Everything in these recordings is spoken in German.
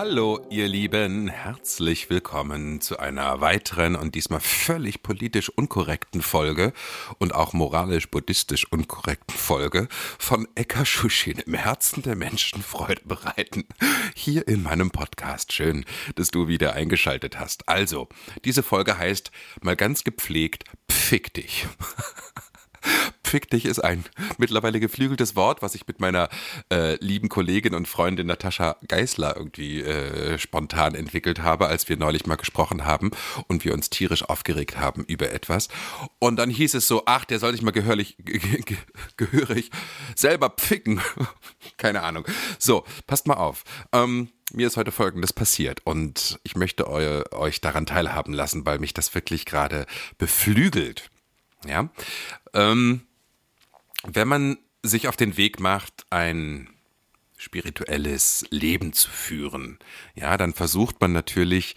Hallo, ihr Lieben, herzlich willkommen zu einer weiteren und diesmal völlig politisch unkorrekten Folge und auch moralisch-buddhistisch unkorrekten Folge von Eka Shushin im Herzen der Menschen Freude bereiten. Hier in meinem Podcast. Schön, dass du wieder eingeschaltet hast. Also, diese Folge heißt mal ganz gepflegt, Pfick dich. Pfick dich ist ein mittlerweile geflügeltes Wort, was ich mit meiner äh, lieben Kollegin und Freundin Natascha Geisler irgendwie äh, spontan entwickelt habe, als wir neulich mal gesprochen haben und wir uns tierisch aufgeregt haben über etwas. Und dann hieß es so, ach, der soll sich mal gehörlich, ge ge gehörig selber pficken. Keine Ahnung. So, passt mal auf. Ähm, mir ist heute Folgendes passiert und ich möchte eu euch daran teilhaben lassen, weil mich das wirklich gerade beflügelt. Ja, ähm, wenn man sich auf den Weg macht, ein spirituelles Leben zu führen, ja, dann versucht man natürlich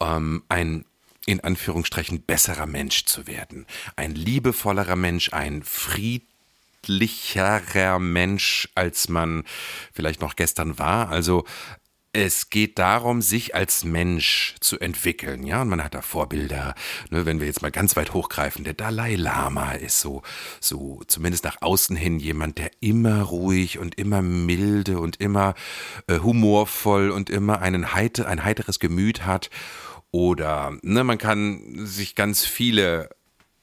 ähm, ein in Anführungsstrichen besserer Mensch zu werden, ein liebevollerer Mensch, ein friedlicherer Mensch, als man vielleicht noch gestern war. Also es geht darum, sich als Mensch zu entwickeln, ja, und man hat da Vorbilder, ne, wenn wir jetzt mal ganz weit hochgreifen, der Dalai Lama ist so, so zumindest nach außen hin jemand, der immer ruhig und immer milde und immer äh, humorvoll und immer einen heiter, ein heiteres Gemüt hat. Oder, ne, man kann sich ganz viele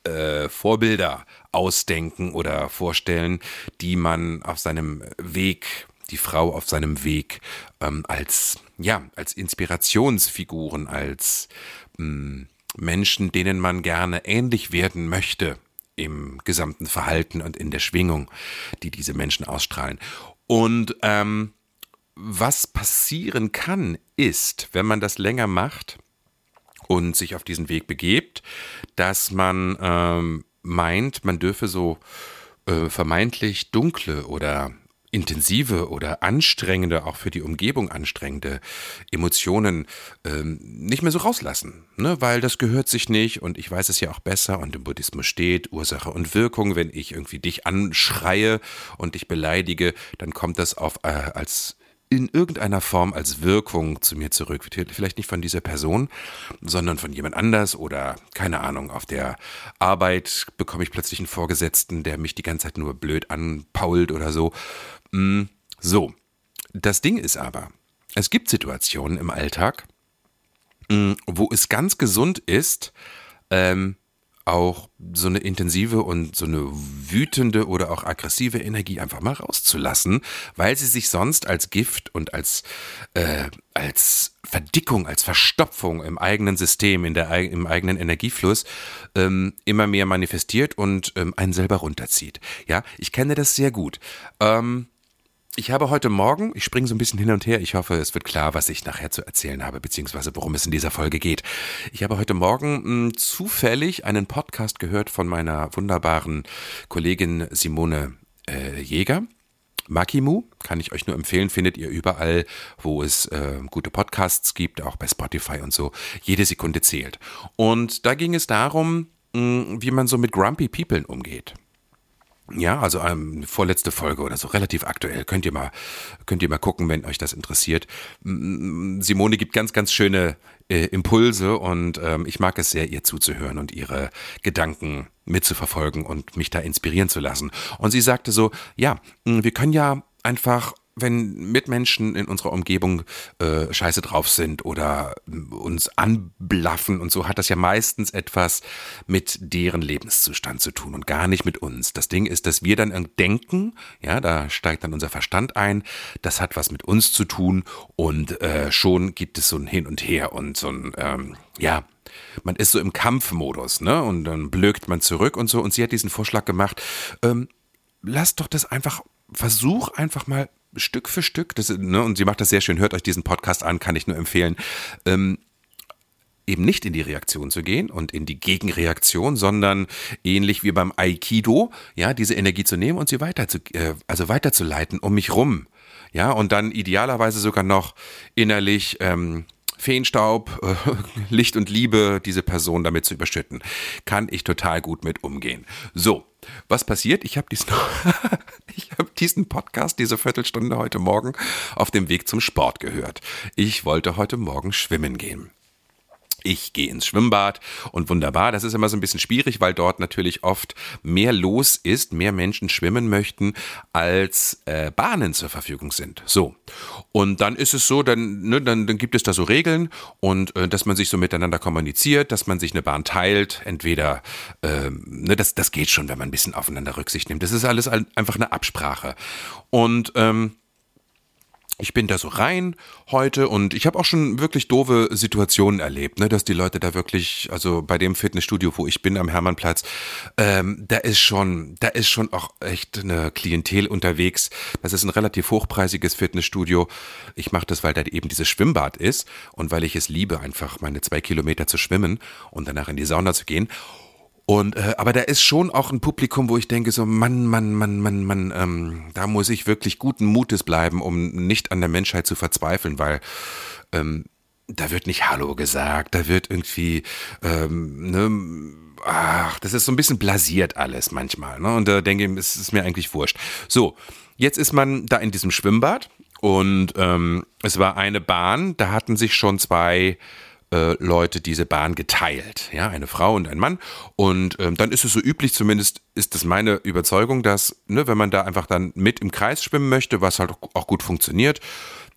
äh, Vorbilder ausdenken oder vorstellen, die man auf seinem Weg die Frau auf seinem Weg ähm, als, ja, als Inspirationsfiguren, als ähm, Menschen, denen man gerne ähnlich werden möchte im gesamten Verhalten und in der Schwingung, die diese Menschen ausstrahlen. Und ähm, was passieren kann, ist, wenn man das länger macht und sich auf diesen Weg begebt, dass man ähm, meint, man dürfe so äh, vermeintlich dunkle oder intensive oder anstrengende, auch für die Umgebung anstrengende Emotionen ähm, nicht mehr so rauslassen, ne? weil das gehört sich nicht und ich weiß es ja auch besser und im Buddhismus steht Ursache und Wirkung, wenn ich irgendwie dich anschreie und dich beleidige, dann kommt das auf äh, als in irgendeiner Form als Wirkung zu mir zurück. Vielleicht nicht von dieser Person, sondern von jemand anders oder keine Ahnung. Auf der Arbeit bekomme ich plötzlich einen Vorgesetzten, der mich die ganze Zeit nur blöd anpault oder so. Mm, so, das Ding ist aber, es gibt Situationen im Alltag, mm, wo es ganz gesund ist, ähm, auch so eine intensive und so eine wütende oder auch aggressive Energie einfach mal rauszulassen, weil sie sich sonst als Gift und als, äh, als Verdickung, als Verstopfung im eigenen System, in der, im eigenen Energiefluss ähm, immer mehr manifestiert und ähm, einen selber runterzieht. Ja, ich kenne das sehr gut. Ähm, ich habe heute Morgen, ich springe so ein bisschen hin und her, ich hoffe, es wird klar, was ich nachher zu erzählen habe, beziehungsweise worum es in dieser Folge geht. Ich habe heute Morgen mh, hm, zufällig einen Podcast gehört von meiner wunderbaren Kollegin Simone äh, Jäger. Makimu kann ich euch nur empfehlen, findet ihr überall, wo es äh, gute Podcasts gibt, auch bei Spotify und so. Jede Sekunde zählt. Und da ging es darum, mh, hm, wie man so mit Grumpy People umgeht. Ja, also ähm, vorletzte Folge oder so, relativ aktuell. Könnt ihr mal, könnt ihr mal gucken, wenn euch das interessiert. Simone gibt ganz, ganz schöne äh, Impulse und ähm, ich mag es sehr, ihr zuzuhören und ihre Gedanken mitzuverfolgen und mich da inspirieren zu lassen. Und sie sagte so, ja, wir können ja einfach wenn Mitmenschen in unserer Umgebung äh, scheiße drauf sind oder uns anblaffen und so, hat das ja meistens etwas mit deren Lebenszustand zu tun und gar nicht mit uns. Das Ding ist, dass wir dann denken, ja, da steigt dann unser Verstand ein, das hat was mit uns zu tun und äh, schon gibt es so ein Hin und Her und so ein, ähm, ja, man ist so im Kampfmodus, ne? Und dann blökt man zurück und so. Und sie hat diesen Vorschlag gemacht, ähm, lass doch das einfach, versuch einfach mal Stück für Stück, das, ne, und sie macht das sehr schön, hört euch diesen Podcast an, kann ich nur empfehlen, ähm, eben nicht in die Reaktion zu gehen und in die Gegenreaktion, sondern ähnlich wie beim Aikido, ja, diese Energie zu nehmen und sie weiter zu, äh, also weiterzuleiten um mich rum, ja, und dann idealerweise sogar noch innerlich ähm, Feenstaub, äh, Licht und Liebe, diese Person damit zu überschütten. Kann ich total gut mit umgehen. So, was passiert? Ich habe diesen, hab diesen Podcast, diese Viertelstunde heute Morgen auf dem Weg zum Sport gehört. Ich wollte heute Morgen schwimmen gehen. Ich gehe ins Schwimmbad und wunderbar. Das ist immer so ein bisschen schwierig, weil dort natürlich oft mehr los ist, mehr Menschen schwimmen möchten, als äh, Bahnen zur Verfügung sind. So. Und dann ist es so, dann, ne, dann, dann gibt es da so Regeln und äh, dass man sich so miteinander kommuniziert, dass man sich eine Bahn teilt. Entweder, äh, ne, das, das geht schon, wenn man ein bisschen aufeinander Rücksicht nimmt. Das ist alles einfach eine Absprache. Und ähm, ich bin da so rein heute und ich habe auch schon wirklich doofe Situationen erlebt, ne, dass die Leute da wirklich, also bei dem Fitnessstudio, wo ich bin am Hermannplatz, ähm, da ist schon, da ist schon auch echt eine Klientel unterwegs. Das ist ein relativ hochpreisiges Fitnessstudio. Ich mache das, weil da eben dieses Schwimmbad ist und weil ich es liebe, einfach meine zwei Kilometer zu schwimmen und danach in die Sauna zu gehen. Und äh, aber da ist schon auch ein Publikum, wo ich denke so Mann, Mann, Mann, Mann, Mann, ähm, da muss ich wirklich guten Mutes bleiben, um nicht an der Menschheit zu verzweifeln, weil ähm, da wird nicht Hallo gesagt, da wird irgendwie ähm, ne, ach, das ist so ein bisschen blasiert alles manchmal, ne? Und da denke ich, es ist mir eigentlich wurscht. So, jetzt ist man da in diesem Schwimmbad und ähm, es war eine Bahn, da hatten sich schon zwei äh, Leute diese Bahn geteilt, ja, eine Frau und ein Mann. Und ähm, dann ist es so üblich, zumindest ist das meine Überzeugung, dass, ne, wenn man da einfach dann mit im Kreis schwimmen möchte, was halt auch gut funktioniert,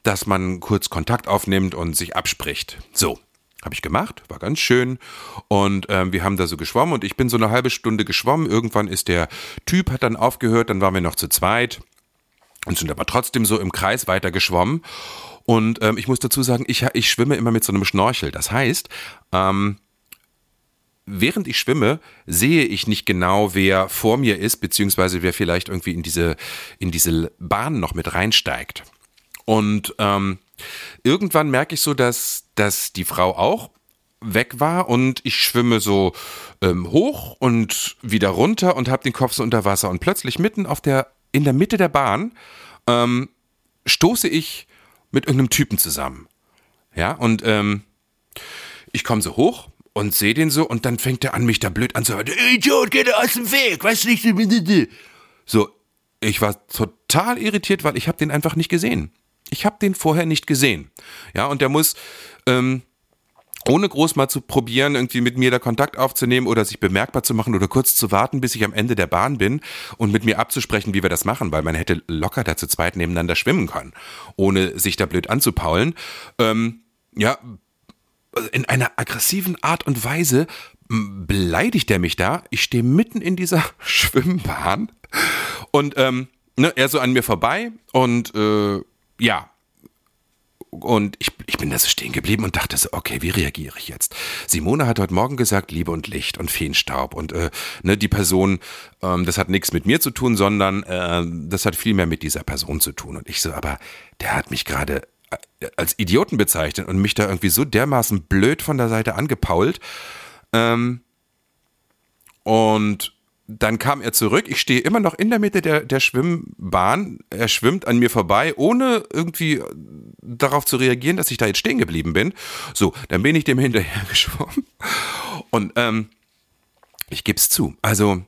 dass man kurz Kontakt aufnimmt und sich abspricht. So, habe ich gemacht, war ganz schön. Und ähm, wir haben da so geschwommen und ich bin so eine halbe Stunde geschwommen. Irgendwann ist der Typ, hat dann aufgehört, dann waren wir noch zu zweit und sind aber trotzdem so im Kreis weiter geschwommen. Und ähm, ich muss dazu sagen, ich, ich schwimme immer mit so einem Schnorchel. Das heißt, ähm, während ich schwimme, sehe ich nicht genau, wer vor mir ist, beziehungsweise wer vielleicht irgendwie in diese, in diese Bahn noch mit reinsteigt. Und ähm, irgendwann merke ich so, dass, dass die Frau auch weg war und ich schwimme so ähm, hoch und wieder runter und habe den Kopf so unter Wasser und plötzlich mitten auf der in der Mitte der Bahn ähm, stoße ich mit irgendeinem Typen zusammen. Ja, und ähm, ich komme so hoch und sehe den so und dann fängt er an, mich da blöd anzuhören. Idiot, geh da aus dem Weg, weißt du nicht. So, ich war total irritiert, weil ich habe den einfach nicht gesehen. Ich habe den vorher nicht gesehen. Ja, und der muss ähm, ohne groß mal zu probieren, irgendwie mit mir da Kontakt aufzunehmen oder sich bemerkbar zu machen oder kurz zu warten, bis ich am Ende der Bahn bin und mit mir abzusprechen, wie wir das machen, weil man hätte locker da zu zweit nebeneinander schwimmen können, ohne sich da blöd anzupaulen. Ähm, ja, in einer aggressiven Art und Weise beleidigt er mich da. Ich stehe mitten in dieser Schwimmbahn und ähm, ne, er so an mir vorbei und äh, ja, und ich, ich bin da so stehen geblieben und dachte so, okay, wie reagiere ich jetzt? Simone hat heute Morgen gesagt, Liebe und Licht und Feenstaub. Und äh, ne, die Person, ähm, das hat nichts mit mir zu tun, sondern äh, das hat viel mehr mit dieser Person zu tun. Und ich so, aber der hat mich gerade äh, als Idioten bezeichnet und mich da irgendwie so dermaßen blöd von der Seite angepault. Ähm, und dann kam er zurück. Ich stehe immer noch in der Mitte der, der Schwimmbahn. Er schwimmt an mir vorbei, ohne irgendwie darauf zu reagieren, dass ich da jetzt stehen geblieben bin. So, dann bin ich dem hinterher geschwommen. Und ähm, ich gebe es zu. Also,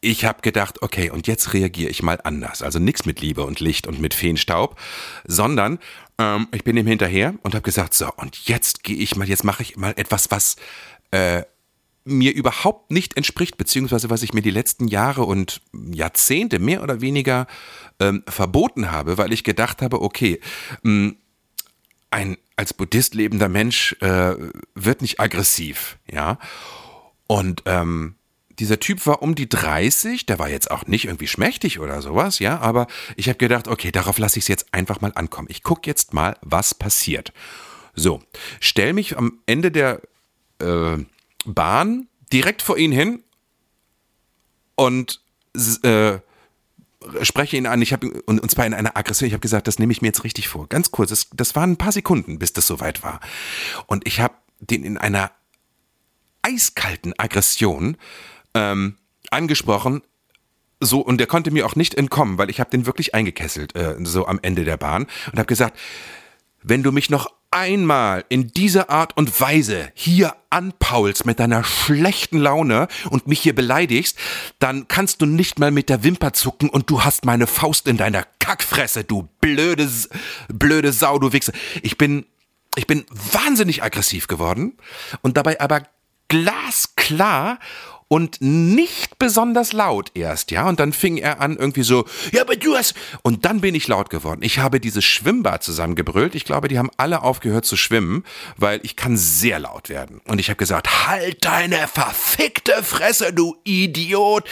ich habe gedacht, okay, und jetzt reagiere ich mal anders. Also nichts mit Liebe und Licht und mit Feenstaub, sondern ähm, ich bin ihm hinterher und habe gesagt, so, und jetzt gehe ich mal, jetzt mache ich mal etwas, was äh, mir überhaupt nicht entspricht, beziehungsweise was ich mir die letzten Jahre und Jahrzehnte mehr oder weniger ähm, verboten habe, weil ich gedacht habe, okay, mh, hm, ein als Buddhist lebender Mensch äh, wird nicht aggressiv, ja. Und ähm, dieser Typ war um die 30, der war jetzt auch nicht irgendwie schmächtig oder sowas, ja, aber ich habe gedacht, okay, darauf lasse ich es jetzt einfach mal ankommen. Ich gucke jetzt mal, was passiert. So, stell mich am Ende der äh, Bahn direkt vor ihn hin und äh, spreche ihn an, ich habe und, und zwar in einer Aggression, ich habe gesagt, das nehme ich mir jetzt richtig vor. Ganz kurz, das, das waren ein paar Sekunden, bis das soweit war. Und ich habe den in einer eiskalten Aggression ähm, angesprochen, so und der konnte mir auch nicht entkommen, weil ich habe den wirklich eingekesselt äh, so am Ende der Bahn und habe gesagt, wenn du mich noch einmal in dieser Art und Weise hier anpaulst mit deiner schlechten Laune und mich hier beleidigst, dann kannst du nicht mal mit der Wimper zucken und du hast meine Faust in deiner Kackfresse, du blöde, blöde Sau, du Wichse. Ich bin, ich bin wahnsinnig aggressiv geworden und dabei aber glasklar und nicht besonders laut erst, ja. Und dann fing er an irgendwie so, ja, aber du hast. Und dann bin ich laut geworden. Ich habe dieses Schwimmbad zusammengebrüllt. Ich glaube, die haben alle aufgehört zu schwimmen, weil ich kann sehr laut werden. Und ich habe gesagt, halt deine verfickte Fresse, du Idiot.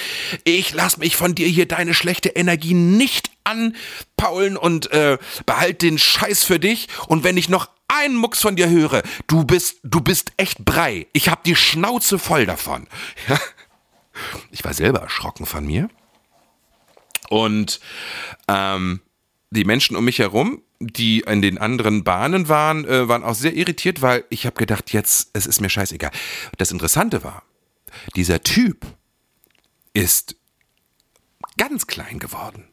Ich lass mich von dir hier deine schlechte Energie nicht anpaulen und äh, behalt den Scheiß für dich. Und wenn ich noch einen Mucks von dir höre, du bist, du bist echt Brei. Ich hab die Schnauze voll davon. Ich war selber erschrocken von mir. Und ähm, die Menschen um mich herum, die in den anderen Bahnen waren, äh, waren auch sehr irritiert, weil ich habe gedacht, jetzt, es ist mir scheißegal. Das Interessante war, dieser Typ ist ganz klein geworden.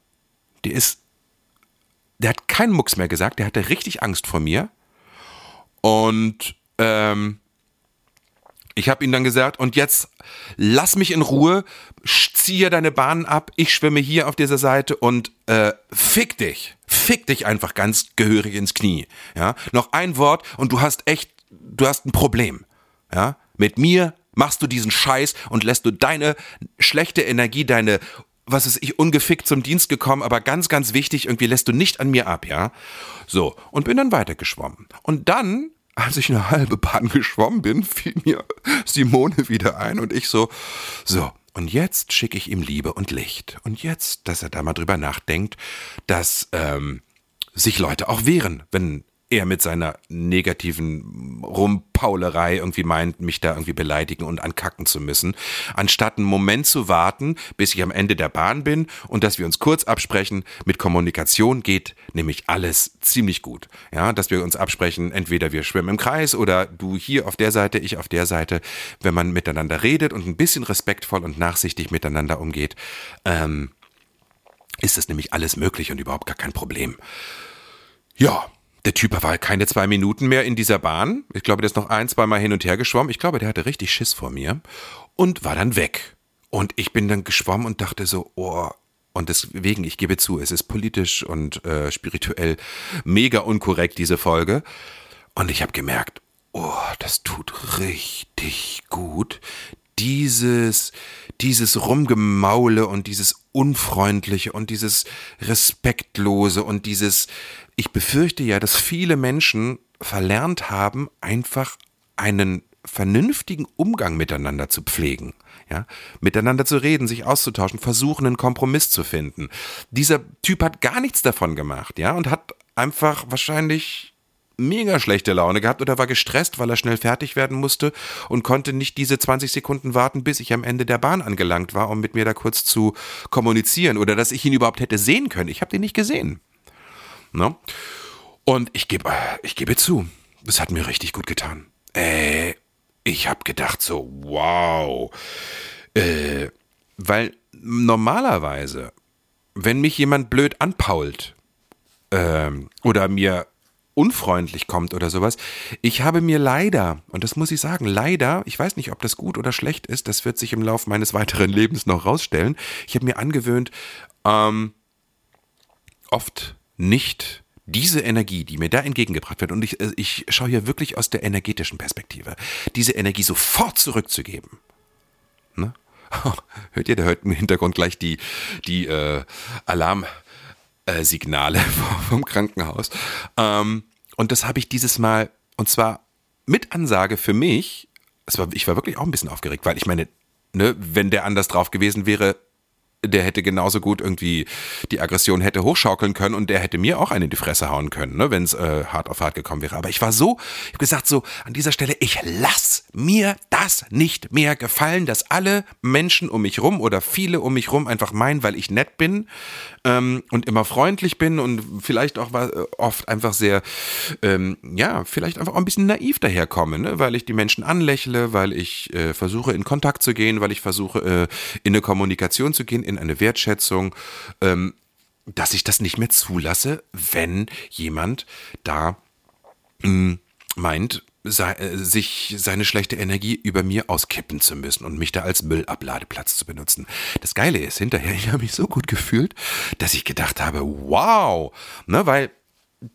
Der ist, der hat keinen Mucks mehr gesagt, der hatte richtig Angst vor mir. Und ähm, ich habe ihm dann gesagt, und jetzt lass mich in Ruhe, ziehe deine Bahnen ab, ich schwimme hier auf dieser Seite und äh, fick dich. Fick dich einfach ganz gehörig ins Knie. Ja? Noch ein Wort und du hast echt, du hast ein Problem. Ja? Mit mir machst du diesen Scheiß und lässt du deine schlechte Energie, deine was ist ich, ungefickt zum Dienst gekommen, aber ganz, ganz wichtig, irgendwie lässt du nicht an mir ab, ja? So, und bin dann weitergeschwommen. Und dann als ich eine halbe Bahn geschwommen bin, fiel mir Simone wieder ein und ich so, so, und jetzt schicke ich ihm Liebe und Licht. Und jetzt, dass er da mal drüber nachdenkt, dass ähm, sich Leute auch wehren, wenn er mit seiner negativen Rumpaulerei irgendwie meint, mich da irgendwie beleidigen und ankacken zu müssen, anstatt einen Moment zu warten, bis ich am Ende der Bahn bin und dass wir uns kurz absprechen. Mit Kommunikation geht nämlich alles ziemlich gut. Ja, dass wir uns absprechen, entweder wir schwimmen im Kreis oder du hier auf der Seite, ich auf der Seite. Wenn man miteinander redet und ein bisschen respektvoll und nachsichtig miteinander umgeht, ähm, ist es nämlich alles möglich und überhaupt gar kein Problem. Ja, der Typ war keine zwei Minuten mehr in dieser Bahn. Ich glaube, der ist noch ein, zwei Mal hin und her geschwommen. Ich glaube, der hatte richtig Schiss vor mir und war dann weg. Und ich bin dann geschwommen und dachte so, oh, und deswegen, ich gebe zu, es ist politisch und äh, spirituell mega unkorrekt, diese Folge. Und ich habe gemerkt, oh, das tut richtig gut. Dieses, dieses Rumgemaule und dieses Unfreundliche und dieses Respektlose und dieses, ich befürchte ja, dass viele Menschen verlernt haben, einfach einen vernünftigen Umgang miteinander zu pflegen. Ja, miteinander zu reden, sich auszutauschen, versuchen, einen Kompromiss zu finden. Dieser Typ hat gar nichts davon gemacht, ja, und hat einfach wahrscheinlich mega schlechte Laune gehabt oder war gestresst, weil er schnell fertig werden musste und konnte nicht diese 20 Sekunden warten, bis ich am Ende der Bahn angelangt war, um mit mir da kurz zu kommunizieren oder dass ich ihn überhaupt hätte sehen können. Ich habe den nicht gesehen. Ne? Und ich gebe ich gebe zu, es hat mir richtig gut getan. Äh, ich habe gedacht so, wow. Äh, weil normalerweise, wenn mich jemand blöd anpault äh, oder mir unfreundlich kommt oder sowas. Ich habe mir leider, und das muss ich sagen, leider, ich weiß nicht, ob das gut oder schlecht ist, das wird sich im Laufe meines weiteren Lebens noch rausstellen. Ich habe mir angewöhnt, ähm, oft nicht diese Energie, die mir da entgegengebracht wird, und ich, äh, ich schaue hier wirklich aus der energetischen Perspektive, diese Energie sofort zurückzugeben. Ne? hört ihr, da hört im Hintergrund gleich die, die äh, Alarmsignale vom Krankenhaus. Ähm, und das habe ich dieses Mal, und zwar mit Ansage für mich, war, ich war wirklich auch ein bisschen aufgeregt, weil ich meine, ne, wenn der anders drauf gewesen wäre, der hätte genauso gut irgendwie die Aggression hätte hochschaukeln können und der hätte mir auch eine in die Fresse hauen können, ne, wenn es äh, hart auf hart gekommen wäre. Aber ich war so, ich habe gesagt so an dieser Stelle, ich lass mir das nicht mehr gefallen, dass alle Menschen um mich rum oder viele um mich rum einfach meinen, weil ich nett bin ähm, und immer freundlich bin und vielleicht auch oft einfach sehr, ähm, ja, vielleicht einfach auch ein bisschen naiv daherkomme, ne? weil ich die Menschen anlächle, weil ich äh, versuche in Kontakt zu gehen, weil ich versuche äh, in eine Kommunikation zu gehen, in eine Wertschätzung. Ähm, dass ich das nicht mehr zulasse, wenn jemand da mh, hm, meint, äh, sich seine schlechte Energie über mir auskippen zu müssen und mich da als Müllabladeplatz zu benutzen. Das Geile ist, hinterher, ich habe mich so gut gefühlt, dass ich gedacht habe, wow, ne, weil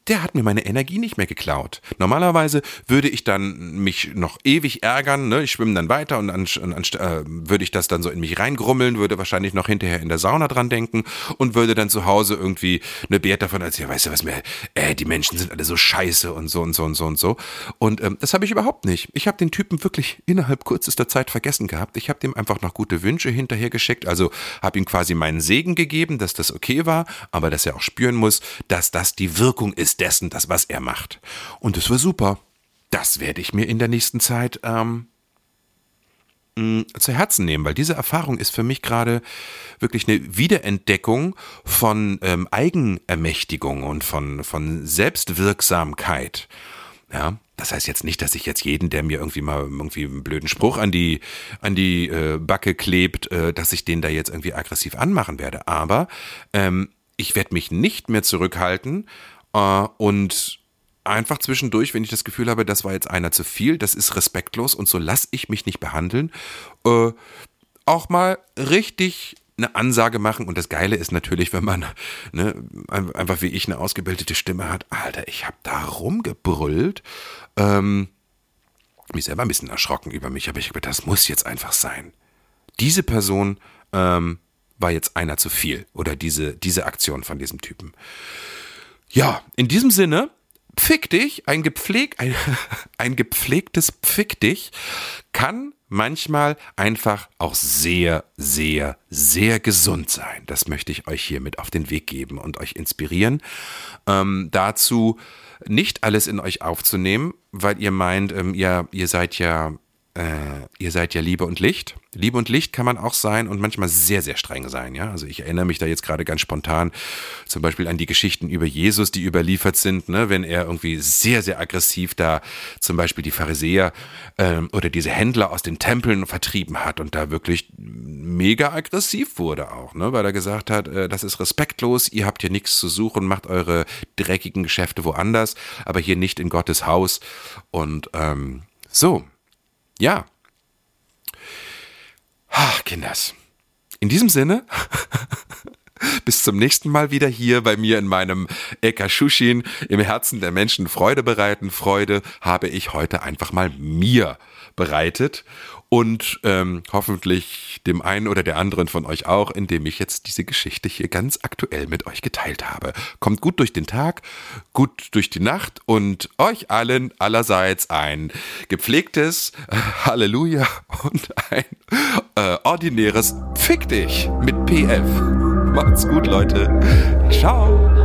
der hat mir meine Energie nicht mehr geklaut. Normalerweise würde ich dann mich noch ewig ärgern, ne? ich schwimme dann weiter und an, an, äh, würde ich das dann so in mich reingrummeln, würde wahrscheinlich noch hinterher in der Sauna dran denken und würde dann zu Hause irgendwie eine Bert davon erzählen, weißt du was mir, äh, die Menschen sind alle so scheiße und so und so und so und so. Und ähm, das habe ich überhaupt nicht. Ich habe den Typen wirklich innerhalb kürzester Zeit vergessen gehabt. Ich habe dem einfach noch gute Wünsche hinterher geschickt, also habe ihm quasi meinen Segen gegeben, dass das okay war, aber dass er auch spüren muss, dass das die Wirkung ist dessen, das, was er macht. Und das war super. Das werde ich mir in der nächsten Zeit ähm, mh, zu Herzen nehmen, weil diese Erfahrung ist für mich gerade wirklich eine Wiederentdeckung von ähm, Eigenermächtigung und von, von Selbstwirksamkeit. Ja, das heißt jetzt nicht, dass ich jetzt jeden, der mir irgendwie mal irgendwie einen blöden Spruch an die an die äh, Backe klebt, äh, dass ich den da jetzt irgendwie aggressiv anmachen werde. Aber ähm, ich werde mich nicht mehr zurückhalten äh, und einfach zwischendurch, wenn ich das Gefühl habe, das war jetzt einer zu viel, das ist respektlos und so lasse ich mich nicht behandeln, äh, auch mal richtig eine Ansage machen. Und das Geile ist natürlich, wenn man ne, einfach wie ich eine ausgebildete Stimme hat, Alter, ich habe da rumgebrüllt. Ähm, mich selber ein bisschen erschrocken über mich, aber ich habe das muss jetzt einfach sein. Diese Person ähm, war jetzt einer zu viel oder diese, diese Aktion von diesem Typen. Ja, in diesem Sinne, Pfick dich, ein, gepfleg, ein, ein gepflegtes Pfick dich kann manchmal einfach auch sehr, sehr, sehr gesund sein. Das möchte ich euch hier mit auf den Weg geben und euch inspirieren, ähm, dazu nicht alles in euch aufzunehmen, weil ihr meint, ähm, ihr, ihr seid ja äh, ihr seid ja Liebe und Licht. Liebe und Licht kann man auch sein und manchmal sehr, sehr streng sein. Ja, also ich erinnere mich da jetzt gerade ganz spontan zum Beispiel an die Geschichten über Jesus, die überliefert sind, ne? wenn er irgendwie sehr, sehr aggressiv da zum Beispiel die Pharisäer ähm, oder diese Händler aus den Tempeln vertrieben hat und da wirklich mega aggressiv wurde auch, ne? weil er gesagt hat, äh, das ist respektlos, ihr habt hier nichts zu suchen, macht eure dreckigen Geschäfte woanders, aber hier nicht in Gottes Haus und ähm, so, ja. Ach, Kinders. In diesem Sinne, bis zum nächsten Mal wieder hier bei mir in meinem Eka Shushin im Herzen der Menschen Freude bereiten. Freude habe ich heute einfach mal mir bereitet und ähm, hoffentlich dem einen oder der anderen von euch auch, indem ich jetzt diese Geschichte hier ganz aktuell mit euch geteilt habe. Kommt gut durch den Tag, gut durch die Nacht und euch allen allerseits ein gepflegtes Halleluja und ein äh, ordinäres Fick dich mit PF. Macht's gut, Leute. Ciao.